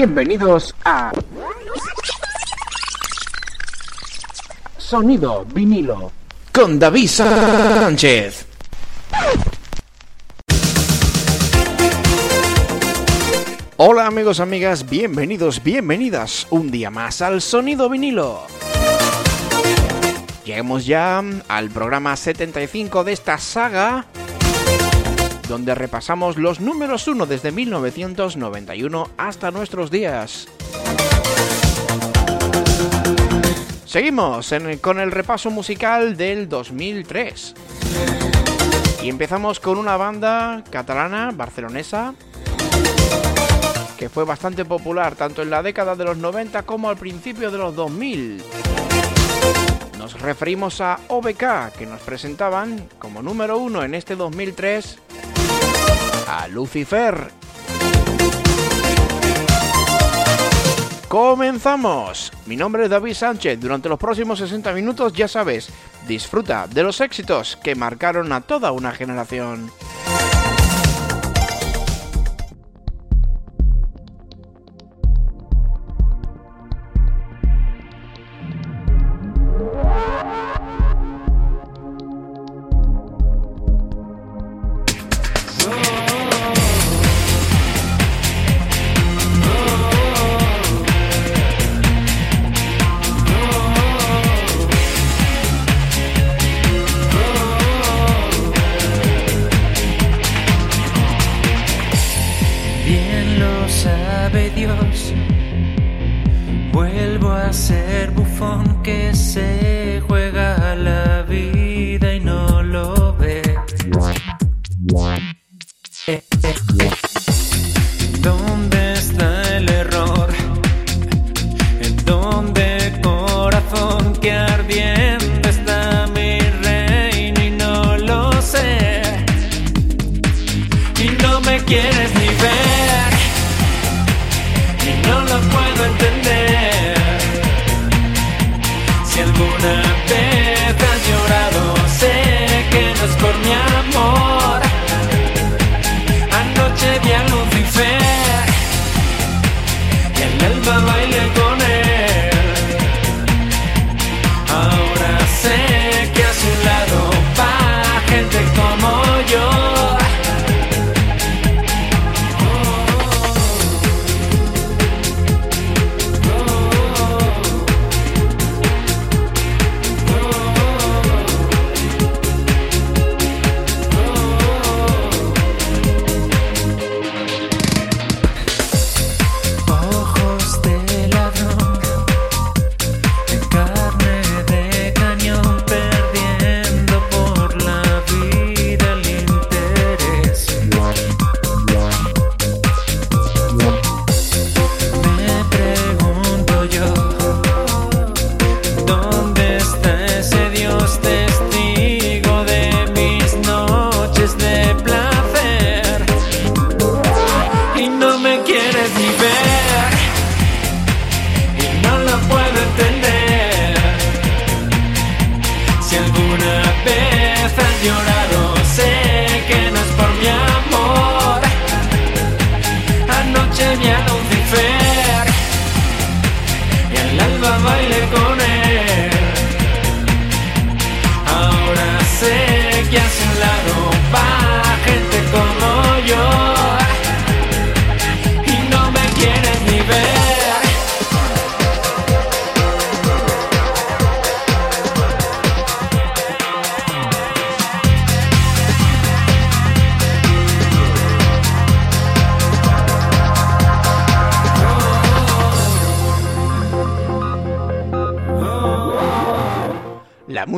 Bienvenidos a Sonido vinilo con David Sánchez. Hola amigos, amigas, bienvenidos, bienvenidas un día más al Sonido vinilo. Llegamos ya al programa 75 de esta saga donde repasamos los números 1 desde 1991 hasta nuestros días. Seguimos con el repaso musical del 2003. Y empezamos con una banda catalana, barcelonesa, que fue bastante popular tanto en la década de los 90 como al principio de los 2000. Nos referimos a OBK, que nos presentaban como número uno en este 2003 a Lucifer. Comenzamos. Mi nombre es David Sánchez. Durante los próximos 60 minutos, ya sabes, disfruta de los éxitos que marcaron a toda una generación.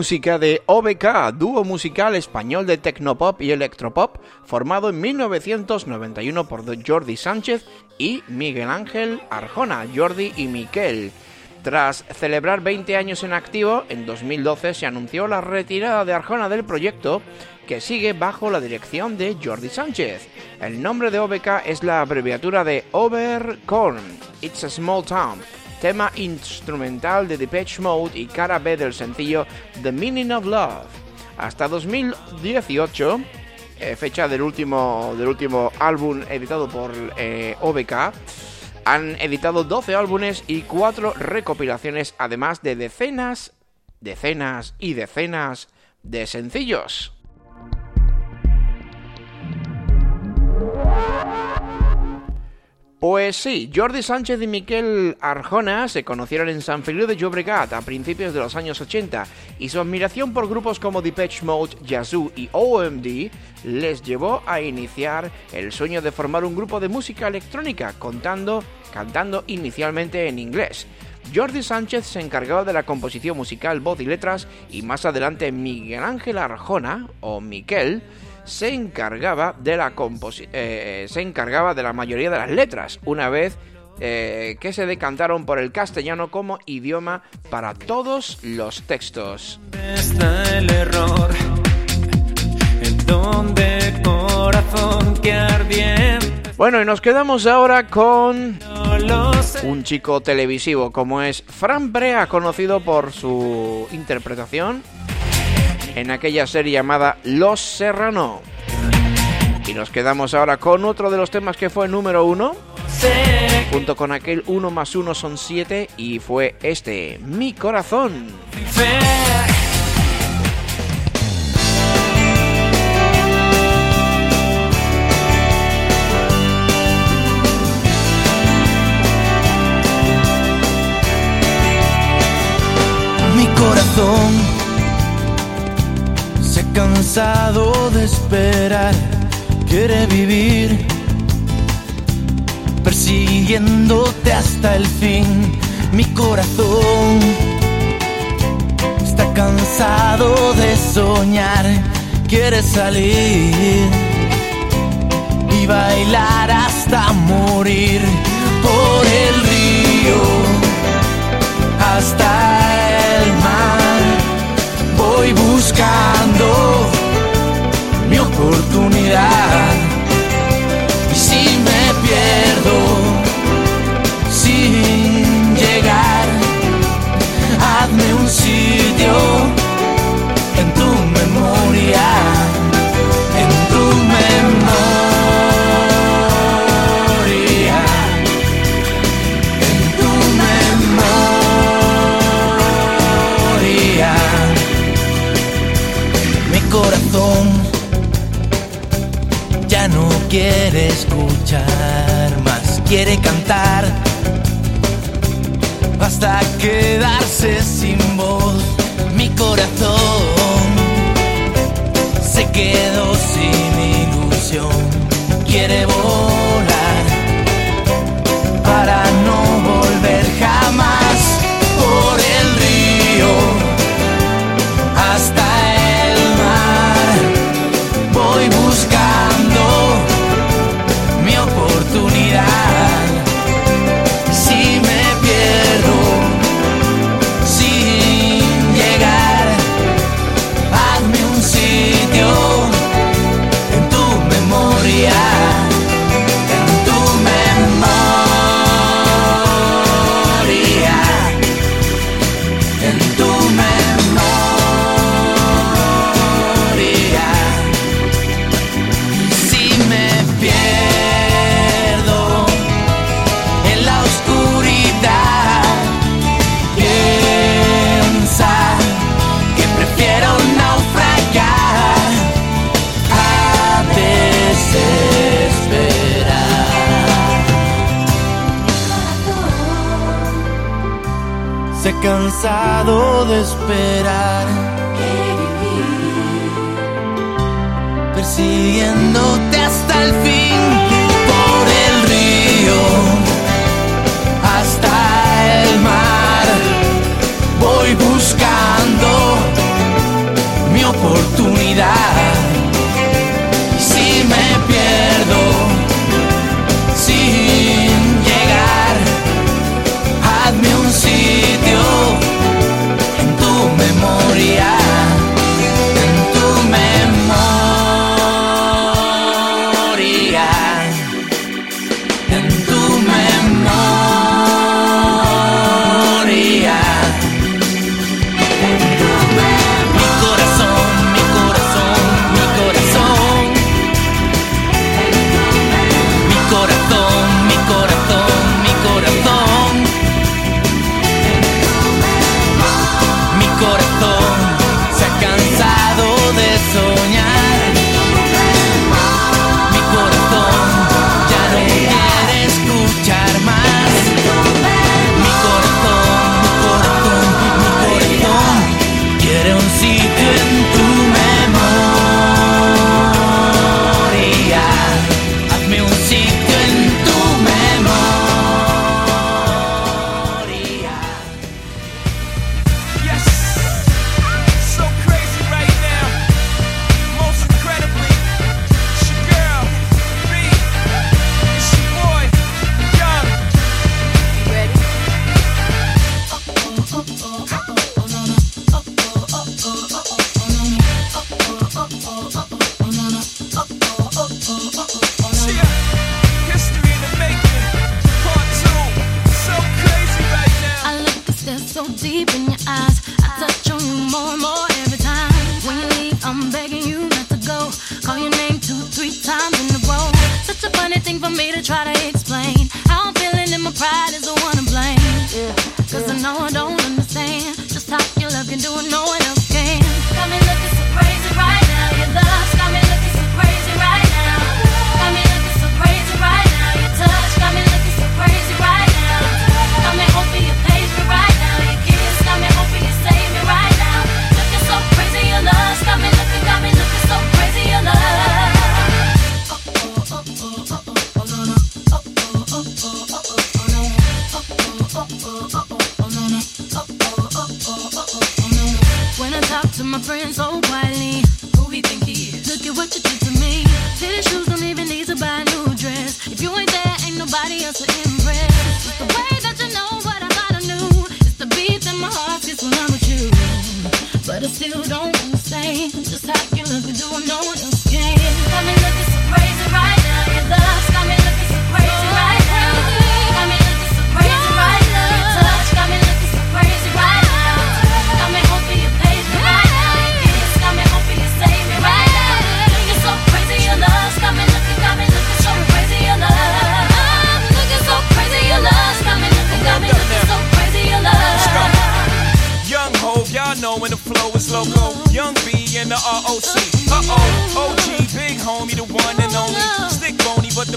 Música de OBK, dúo musical español de tecnopop y electropop, formado en 1991 por Jordi Sánchez y Miguel Ángel Arjona, Jordi y Miquel. Tras celebrar 20 años en activo, en 2012 se anunció la retirada de Arjona del proyecto, que sigue bajo la dirección de Jordi Sánchez. El nombre de OBK es la abreviatura de Overcorn, It's a Small Town, tema instrumental de Depeche Mode y cara B del sencillo The Meaning of Love. Hasta 2018, eh, fecha del último, del último álbum editado por eh, OBK, han editado 12 álbumes y 4 recopilaciones, además de decenas, decenas y decenas de sencillos. Pues sí, Jordi Sánchez y Miquel Arjona se conocieron en San Feliu de Llobregat a principios de los años 80 y su admiración por grupos como Depeche Mode, Yazoo y OMD les llevó a iniciar el sueño de formar un grupo de música electrónica contando, cantando inicialmente en inglés. Jordi Sánchez se encargaba de la composición musical, voz y letras y más adelante Miguel Ángel Arjona o Miquel se encargaba de la eh, se encargaba de la mayoría de las letras, una vez eh, que se decantaron por el castellano como idioma para todos los textos. el error, corazón Bueno, y nos quedamos ahora con un chico televisivo como es Fran Brea, conocido por su interpretación en aquella serie llamada Los Serrano. Y nos quedamos ahora con otro de los temas que fue número uno. Junto con aquel uno más uno son siete y fue este, Mi Corazón. Mi corazón cansado de esperar, quiere vivir persiguiéndote hasta el fin. Mi corazón está cansado de soñar, quiere salir y bailar hasta morir por el río hasta voy buscando mi oportunidad. Y si me pierdo sin llegar, hazme un sitio quiere escuchar más, quiere cantar. Hasta quedarse sin voz. Mi corazón se quedó sin ilusión, quiere volar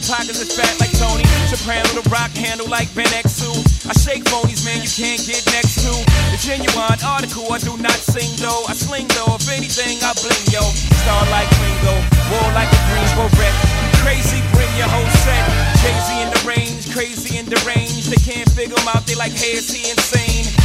pockets is fat like Tony. Soprano, the rock handle like Ben Exu. I shake phonies, man, you can't get next to. The genuine article, I do not sing though. I sling though, if anything, I bling yo. Star like Ringo, war like a green wreck. Crazy, bring your whole set. Crazy in the range, crazy in the range. They can't figure them out, they like, hey, is he insane?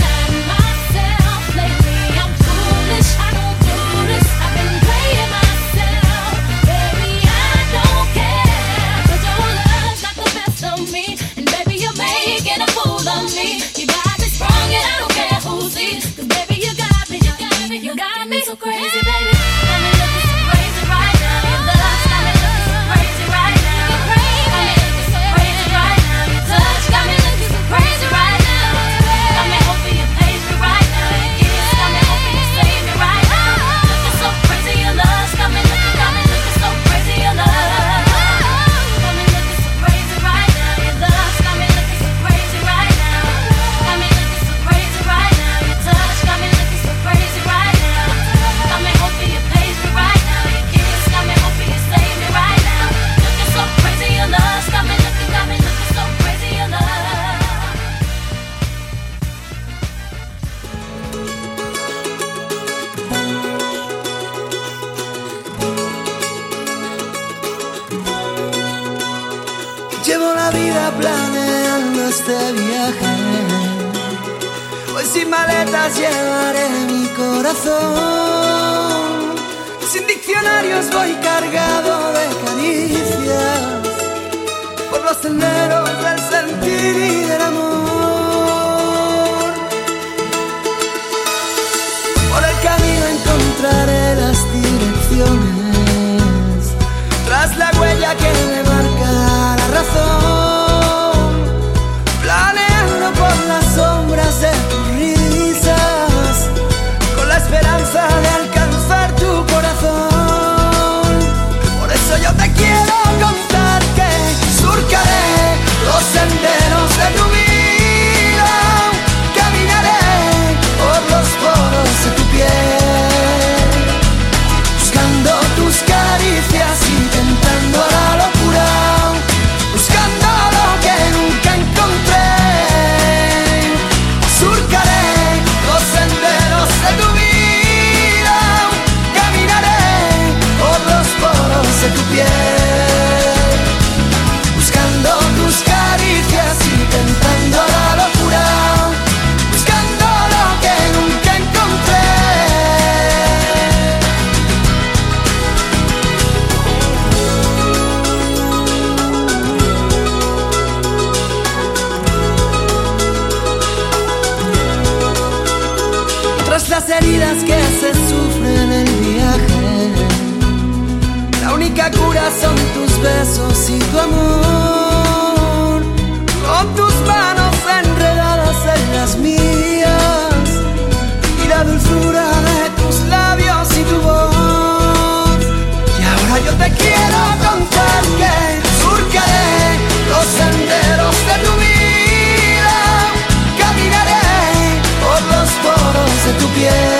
crazy. llevaré mi corazón. Sin diccionarios voy cargado de caricias por los senderos del sentir y del amor. Heridas que se sufren en el viaje. La única cura son tus besos y tu amor. Con tus manos enredadas en las mías y la dulzura de tus labios y tu voz. Y ahora yo te quiero contar que surcaré los senderos de tu vida. Caminaré por los poros de tu piel.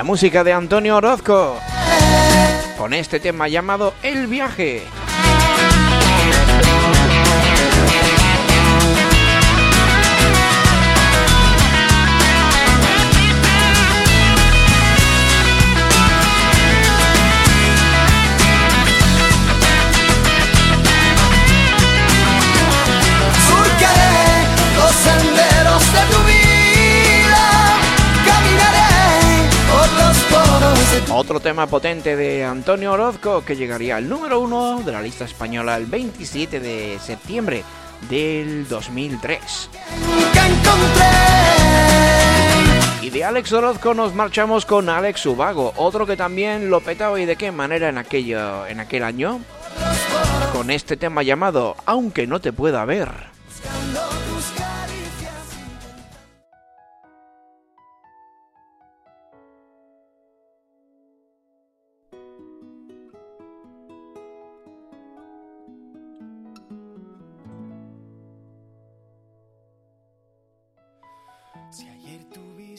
La música de Antonio Orozco. Con este tema llamado El viaje. Otro tema potente de Antonio Orozco que llegaría al número uno de la lista española el 27 de septiembre del 2003. nunca encontré. Y de Alex Orozco nos marchamos con Alex Ubago, otro que también lo petaba y de qué manera en aquello en aquel año con este tema llamado Aunque no te pueda ver.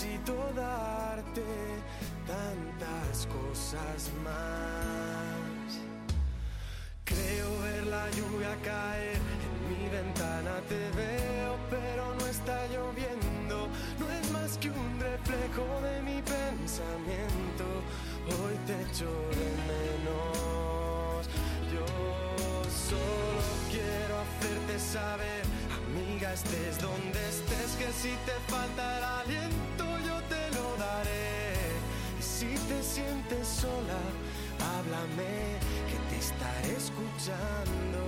necesito darte tantas cosas más. Creo ver la lluvia caer, en mi ventana te veo, pero no está lloviendo. No es más que un reflejo de mi pensamiento. Hoy te echo menos. Yo solo quiero hacerte saber, amiga, estés donde estés, que si te falta el aliento si te sientes sola, háblame, que te estaré escuchando,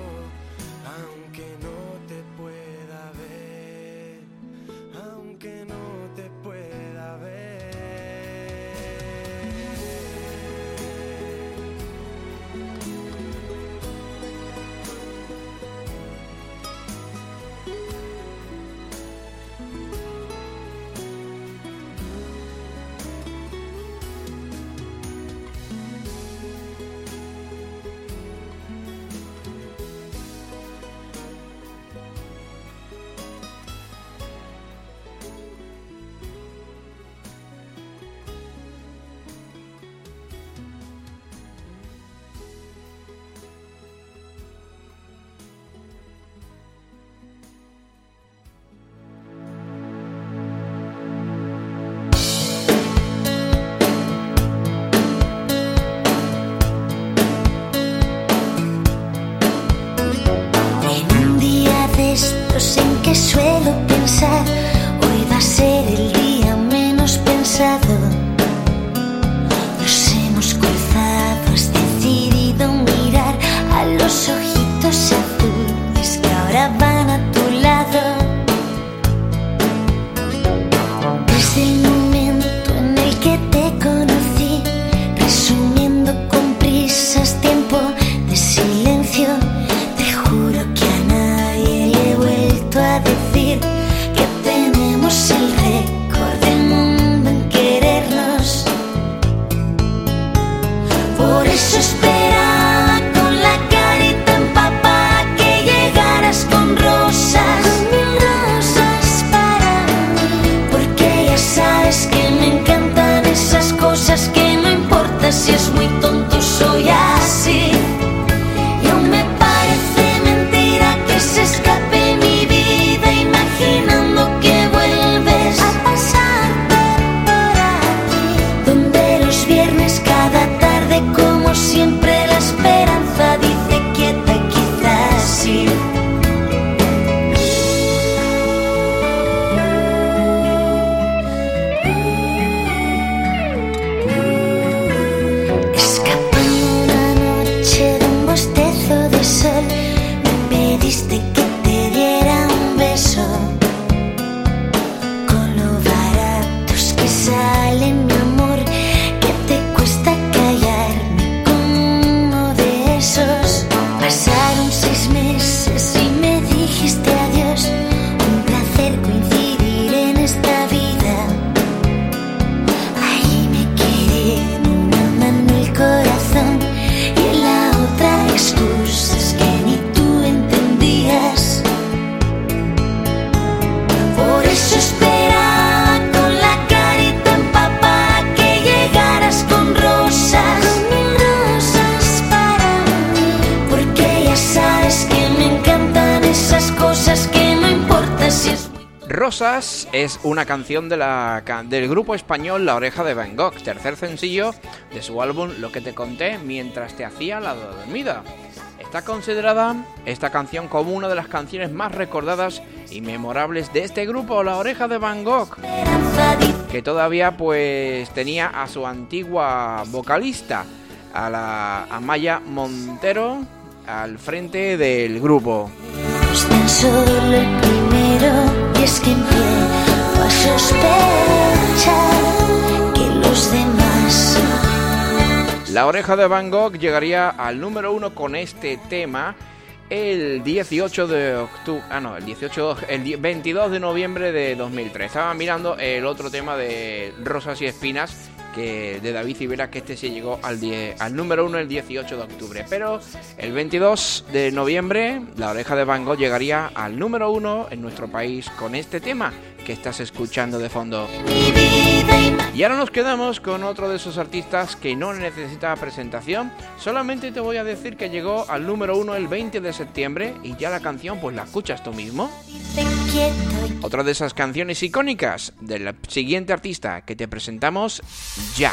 es una canción del grupo español La Oreja de Van Gogh, tercer sencillo de su álbum Lo que te conté mientras te hacía la dormida. Está considerada esta canción como una de las canciones más recordadas y memorables de este grupo, La Oreja de Van Gogh, que todavía pues tenía a su antigua vocalista, a la Amaya Montero, al frente del grupo. La oreja de Van Gogh llegaría al número uno con este tema el 18 de octubre, ah no, el 18, el die- 22 de noviembre de 2003. Estaba mirando el otro tema de Rosas y Espinas que de David Civera que este se llegó al, al número uno el 18 de octubre, pero el 22 de noviembre la oreja de Van Gogh llegaría al número uno en nuestro país con este tema que estás escuchando de fondo. y ahora nos quedamos con otro de esos artistas que no necesita presentación. Solamente te voy a decir que llegó al número uno el 20 de septiembre y ya la canción pues la escuchas tú mismo. Otra de esas canciones icónicas del siguiente artista que te presentamos ya.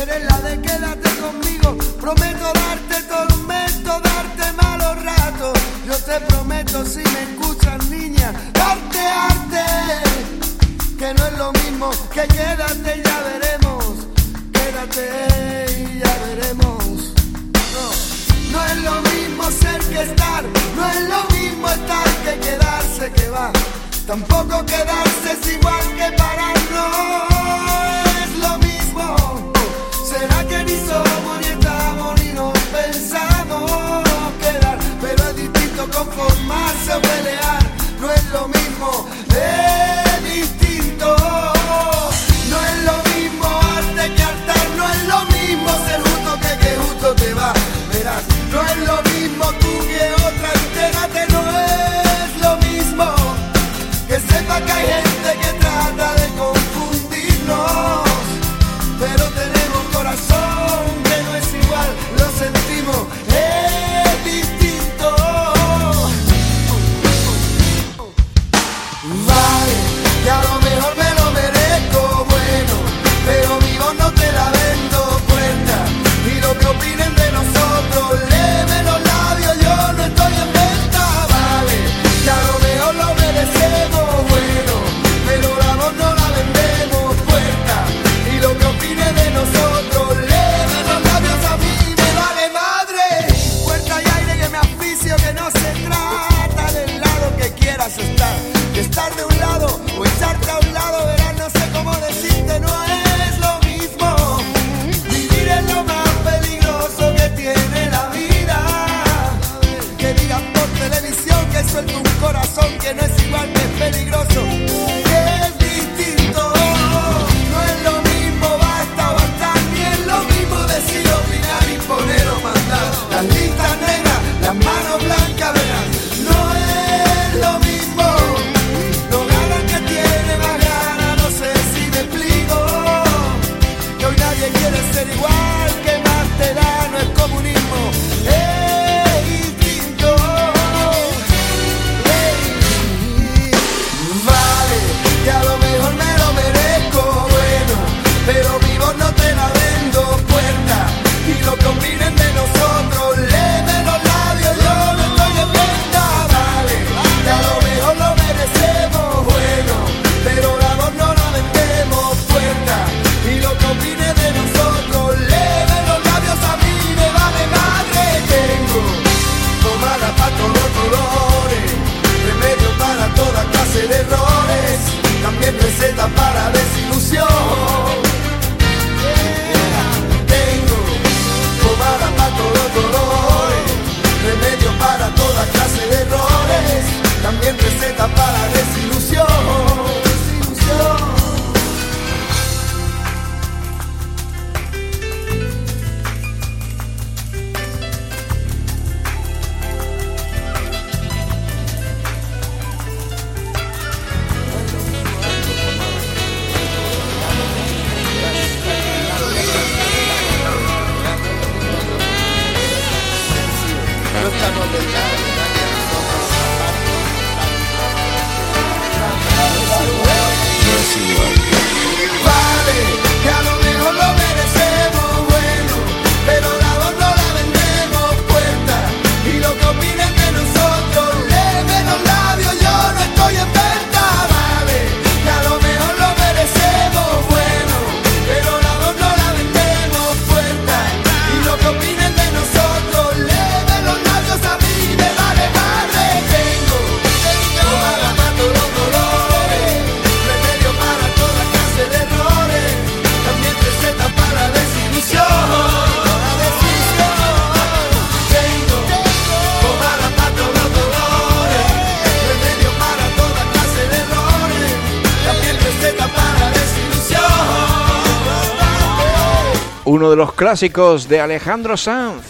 Eres la de quédate conmigo. Prometo darte tormento, darte malos ratos. Yo te prometo, si me escuchas, niña, darte arte. Que no es lo mismo que quédate y ya veremos. Quédate y ya veremos. No, no es lo mismo ser que estar. No es lo mismo estar que quedarse que va. Tampoco quedarse es igual que pararnos. Hizo moneta Bolívar pensando quedar, pero es distinto conformarse o pelear, no es lo mismo. Eh. los clásicos de Alejandro Sanz,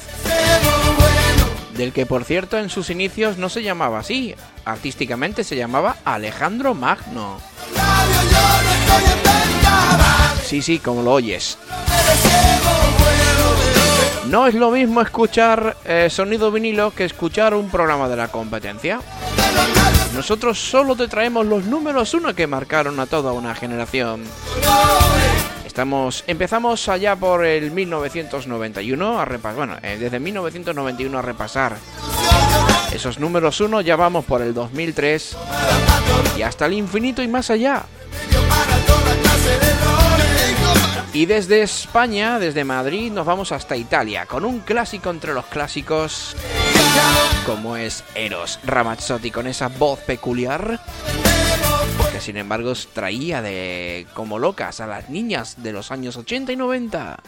del que por cierto en sus inicios no se llamaba así, artísticamente se llamaba Alejandro Magno. Sí, sí, como lo oyes. No es lo mismo escuchar eh, sonido vinilo que escuchar un programa de la competencia. Nosotros solo te traemos los números uno que marcaron a toda una generación. Estamos, empezamos allá por el 1991 a repasar, bueno, eh, desde 1991 a repasar esos números uno, ya vamos por el 2003 y hasta el infinito y más allá. Y desde España, desde Madrid, nos vamos hasta Italia con un clásico entre los clásicos, como es Eros Ramazzotti con esa voz peculiar, sin embargo traía de como locas a las niñas de los años 80 y 90.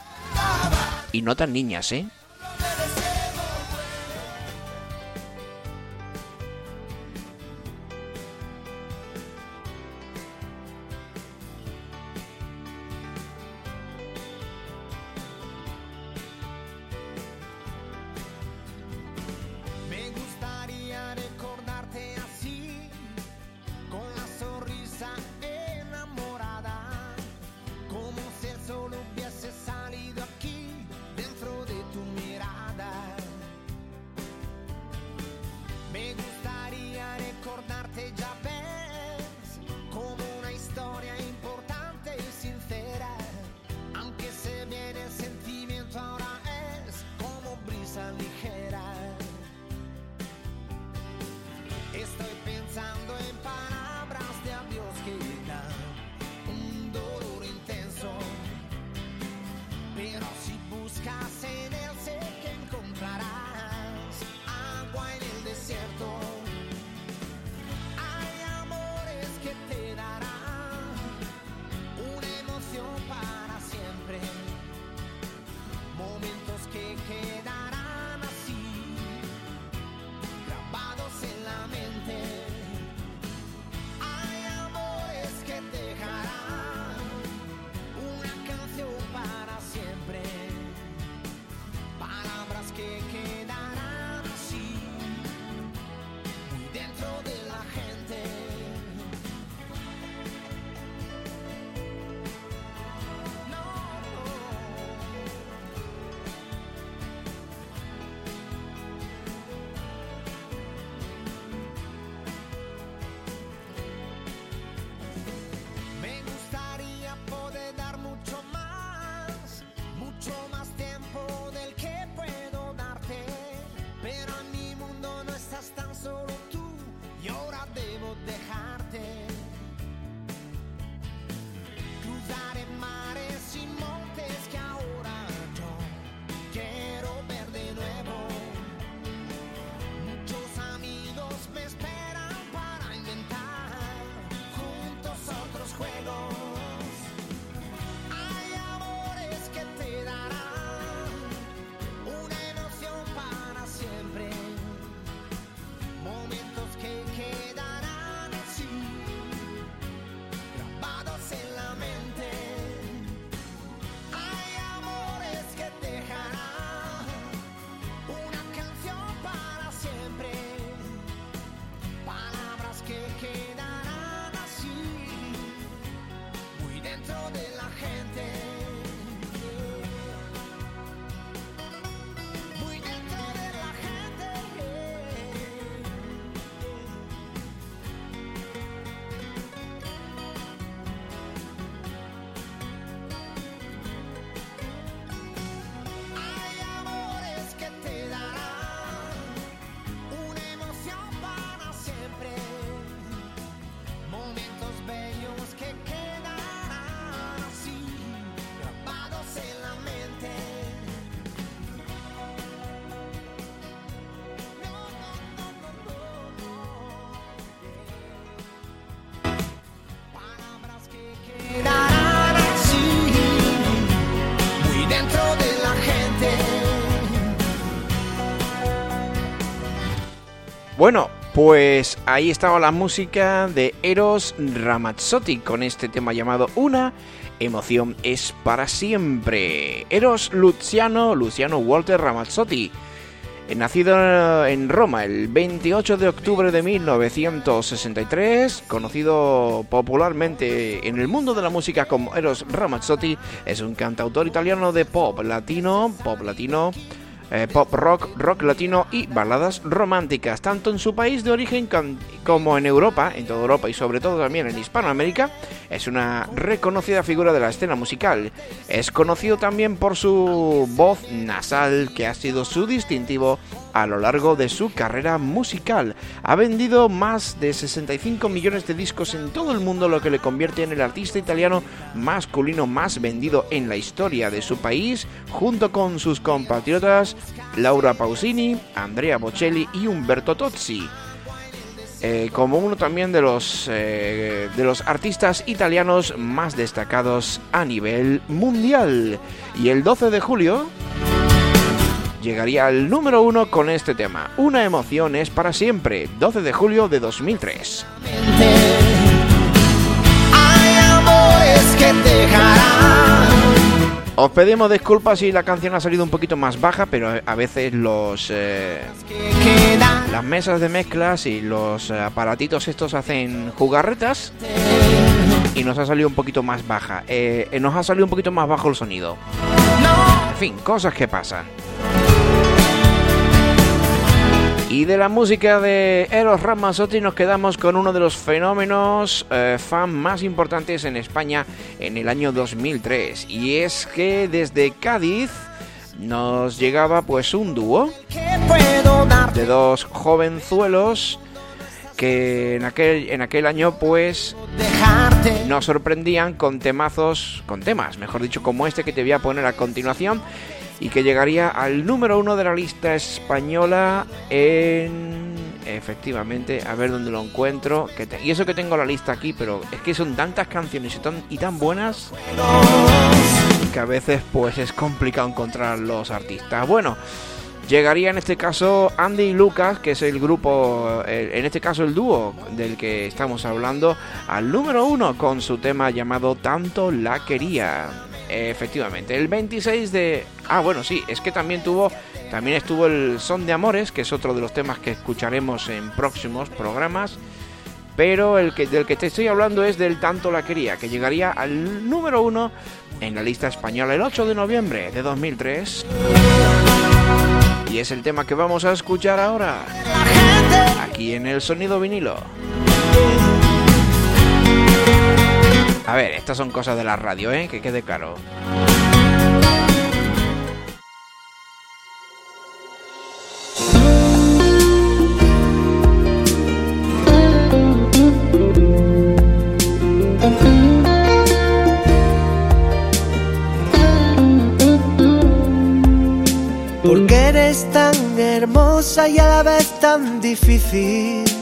Y no tan niñas, ¿eh? Bueno, pues ahí estaba la música de Eros Ramazzotti con este tema llamado Una emoción es para siempre. Eros Luciano, Luciano Walter Ramazzotti, eh, nacido en Roma el 28 de octubre de 1963, conocido popularmente en el mundo de la música como Eros Ramazzotti, es un cantautor italiano de pop latino, pop latino eh, pop rock, rock latino y baladas románticas, tanto en su país de origen como en Europa, en toda Europa y sobre todo también en Hispanoamérica. Es una reconocida figura de la escena musical. Es conocido también por su voz nasal, que ha sido su distintivo a lo largo de su carrera musical. Ha vendido más de 65 millones de discos en todo el mundo, lo que le convierte en el artista italiano masculino más vendido en la historia de su país, junto con sus compatriotas Laura Pausini, Andrea Bocelli y Umberto Tozzi. Eh, como uno también de los, eh, de los artistas italianos más destacados a nivel mundial. Y el 12 de julio llegaría al número uno con este tema. Una emoción es para siempre, 12 de julio de 2003. Hay amores que dejarán Os pedimos disculpas si la canción ha salido un poquito más baja, pero a veces los eh, las mesas de mezclas y los eh, aparatitos estos hacen jugarretas y nos ha salido un poquito más baja. Eh, eh, nos ha salido un poquito más bajo el sonido. En fin, cosas que pasan. Y de la música de Eros Ramazzotti nos quedamos con uno de los fenómenos eh, fan más importantes en España en el año 2003. Y es que desde Cádiz nos llegaba pues un dúo de dos jovenzuelos que en aquel, en aquel año pues nos sorprendían con temazos, con temas, mejor dicho, como este que te voy a poner a continuación y que llegaría al número uno de la lista española en... Efectivamente, a ver dónde lo encuentro. Que y eso que tengo la lista aquí, pero es que son tantas canciones y tan, buenas que a veces pues es complicado encontrar los artistas. Bueno, llegaría en este caso Andy y Lucas, que es el grupo, en este caso el dúo del que estamos hablando, al número uno con su tema llamado Tanto la quería. Efectivamente, el 26 de... Ah, bueno, sí, es que también tuvo... También estuvo el Son de Amores, que es otro de los temas que escucharemos en próximos programas. Pero el que, del que te estoy hablando es del Tanto la quería, que llegaría al número uno en la lista española el 8 de noviembre de 2003. Y es el tema que vamos a escuchar ahora, aquí en el sonido vinilo. A ver, estas son cosas de la radio, ¿eh? Que quede claro. Porque eres tan hermosa y a la vez tan difícil.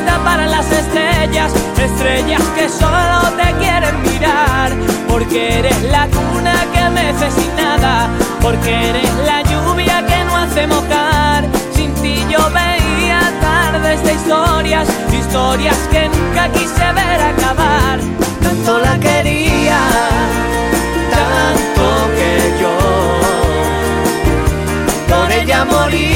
Ver a las estrellas, estrellas que solo te quieren mirar. Porque eres la cuna que mece sin nada, porque eres la lluvia que no hace mojar. Sin ti yo veía tardes de historias, historias que nunca quise ver acabar. Tanto la quería, tanto que yo por ella moría.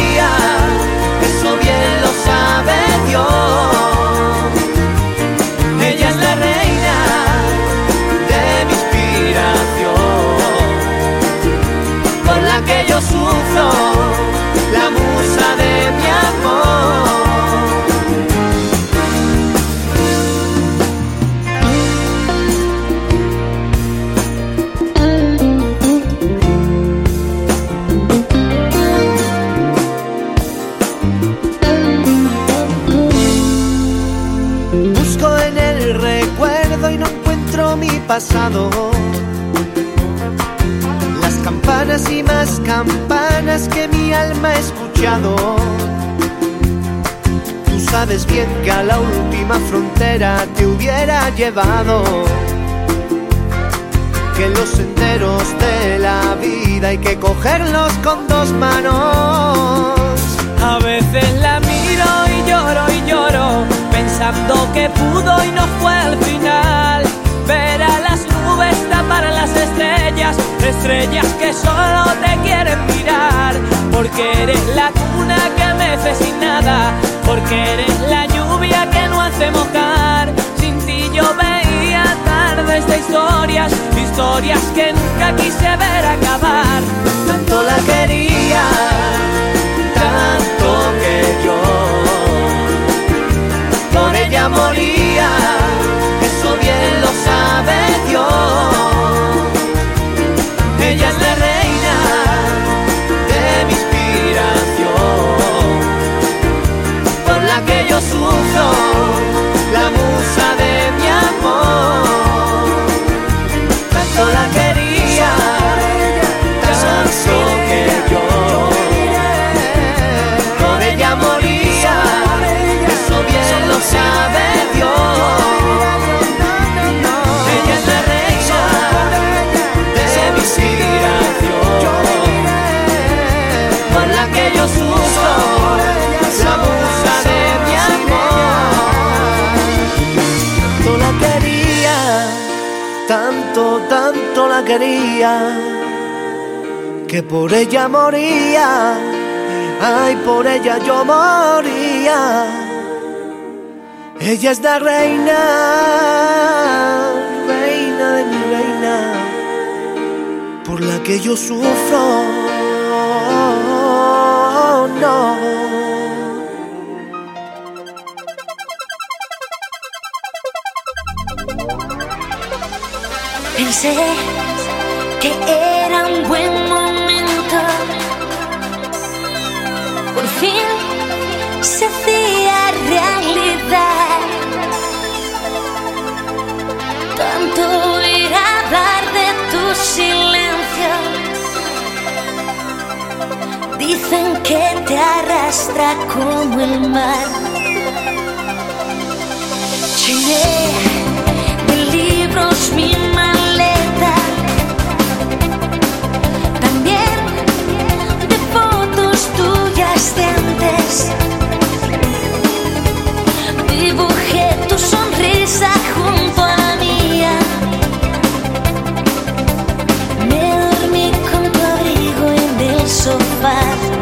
Las campanas y más campanas que mi alma ha escuchado. Tú sabes bien que a la última frontera te hubiera llevado. Que los senderos de la vida hay que cogerlos con dos manos. A veces la miro y lloro y lloro, pensando que pudo y no fue al final. Ver a las estrellas, estrellas que solo te quieren mirar. Porque eres la cuna que mece sin nada, porque eres la lluvia que no hace mojar. Sin ti yo veía tardes de historias, historias que nunca quise ver acabar. Tanto la quería, tanto que yo por ella moría. Eso bien lo sabe Dios. Sufro, la musa de que por ella moría, ay, por ella yo moría. Ella es la reina, reina de mi reina, por la que yo sufro. No. Que era un buen momento. Por fin se hacía realidad. Tanto ir a hablar de tu silencio. Dicen que te arrastra como el mar. Llené de libros mi Dibujé tu sonrisa junto a la mía. Me dormí con tu abrigo en el sofá.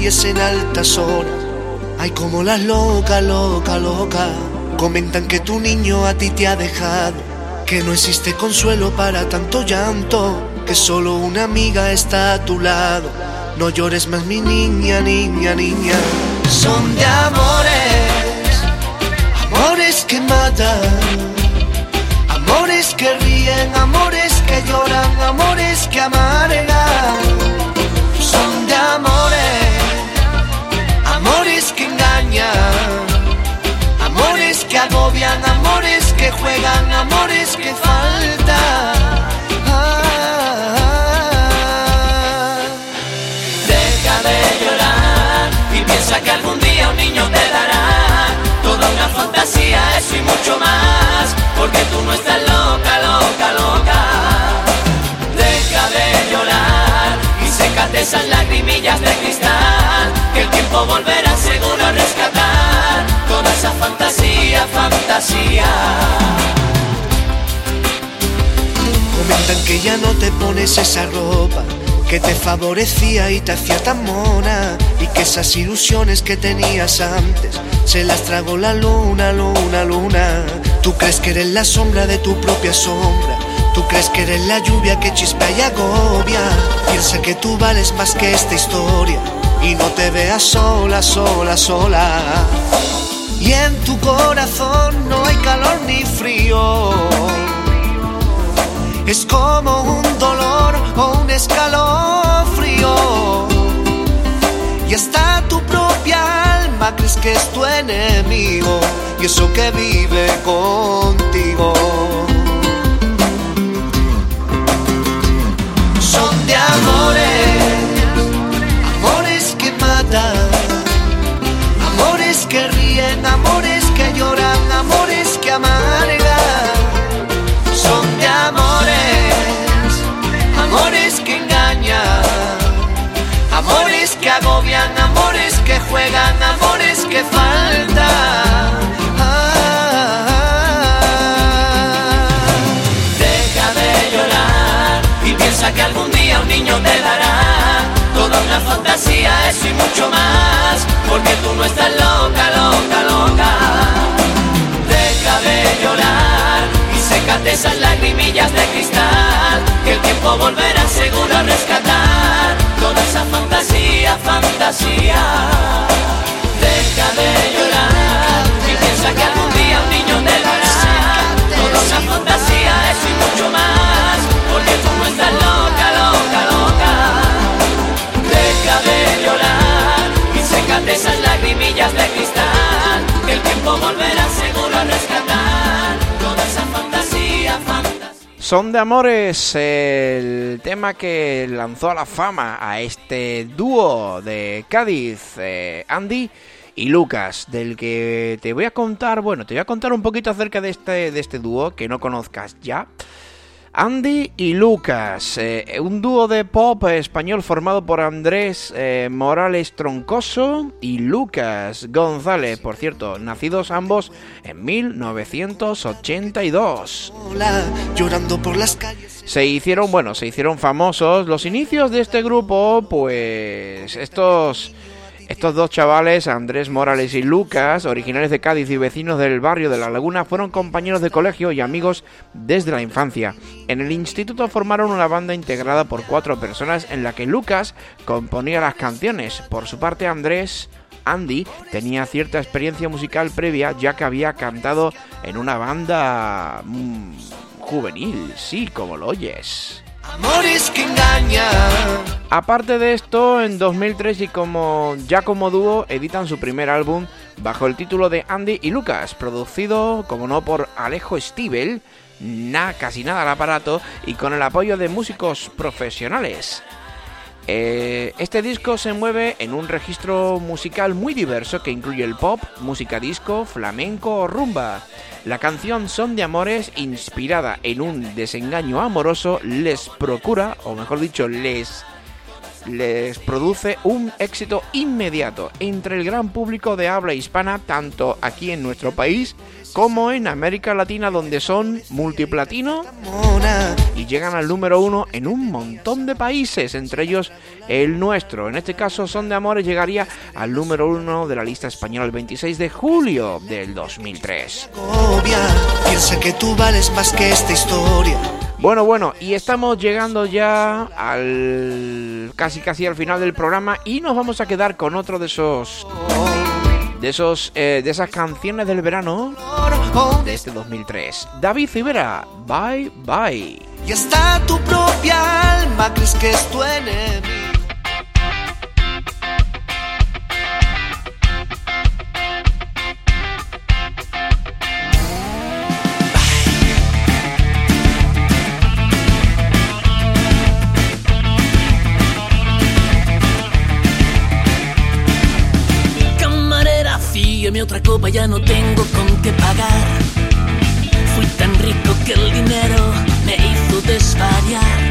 Calles en altas horas. Ay, como las loca, loca, loca. Comentan que tu niño a ti te ha dejado, que no existe consuelo para tanto llanto, que solo una amiga está a tu lado. No llores más, mi niña, niña, niña. Son de amores, amores que matan, amores que ríen, amores que lloran, amores que amargan. Son de amores que engañan, amores que agobian, amores que juegan, amores que faltan. Que algún día un niño te dará toda una fantasía, eso y mucho más, porque tú no estás loca, loca, loca. Deja de llorar y sécate esas lagrimillas de cristal, tiempo volverá seguro a rescatar toda esa fantasía, fantasía. Comentan que ya no te pones esa ropa que te favorecía y te hacía tan mona y que esas ilusiones que tenías antes se las tragó la luna, luna, luna. Tú crees que eres la sombra de tu propia sombra. Tú crees que eres la lluvia que chispea y agobia. Piensa que tú vales más que esta historia y no te veas sola, sola, sola. Y en tu corazón no hay calor ni frío. Es como un dolor o un escalofrío. Y hasta tu propia alma crees que es tu enemigo. Y eso que vive contigo. Son de amores, amores que ríen, amores que lloran, amores que amargan son de amores, amores que engañan, amores que agobian, amores que juegan, amores que faltan. Ah. Deja de llorar y piensa que algún día un niño te una fantasía, eso y mucho más, porque tú no estás loca, loca, loca. Deja de llorar y sécate esas lagrimillas de cristal, que el tiempo volverá seguro a rescatar toda esa fantasía, fantasía. Deja de llorar y piensa que seguro a rescatar esa fantasía. Son de Amores, el tema que lanzó a la fama a este dúo de Cádiz, eh, Andy y Lucas, del que te voy a contar, bueno, te voy a contar un poquito acerca de este, de este dúo que no conozcas ya. Andy y Lucas, eh, un dúo de pop español formado por Andrés eh, Morales Troncoso y Lucas González, por cierto, nacidos ambos en 1982. Sola, llorando por las calles. Se hicieron, bueno, se hicieron famosos. Los inicios de este grupo, pues estos estos dos chavales, Andrés Morales y Lucas, originales de Cádiz y vecinos del barrio de La Laguna, fueron compañeros de colegio y amigos desde la infancia. En el instituto formaron una banda integrada por cuatro personas en la que Lucas componía las canciones. Por su parte, Andrés Andy tenía cierta experiencia musical previa ya que había cantado en una banda mm, juvenil, sí, como lo oyes. Amores que engañan. Aparte de esto, en 2003 y como ya como dúo editan su primer álbum bajo el título de Andy y Lucas, producido, como no, por Alejo Stivel, na, casi nada al aparato y con el apoyo de músicos profesionales. Eh, este disco se mueve en un registro musical muy diverso que incluye el pop, música disco, flamenco o rumba. La canción Son de Amores, inspirada en un desengaño amoroso, les procura, o mejor dicho, les les produce un éxito inmediato entre el gran público de habla hispana, tanto aquí en nuestro país como en América Latina, donde son multiplatino y llegan al número uno en un montón de países, entre ellos el nuestro. En este caso, Son de Amores llegaría al número uno de la lista española el 26 de julio del 2003. Obvia, piensa que tú vales más que esta historia. Bueno, bueno, y estamos llegando ya al casi casi al final del programa y nos vamos a quedar con otro de esos de esos eh, de esas canciones del verano de este 2003. David Civera, bye bye. Y está tu propia alma, crees que es tu enemigo. Otra ya no tengo con qué pagar. Fui tan rico que el dinero me hizo desvariar.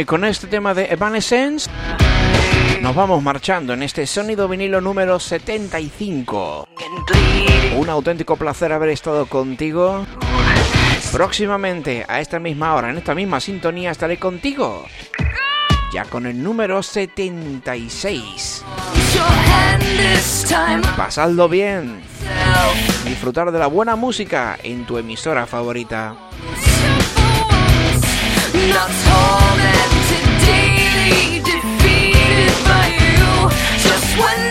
Y con este tema de Evanescence nos vamos marchando en este sonido vinilo número 75. Un auténtico placer haber estado contigo. Próximamente, a esta misma hora, en esta misma sintonía, estaré contigo. Ya con el número 76. Pasadlo bien. Disfrutar de la buena música en tu emisora favorita. Tormented, daily defeated by you. Just when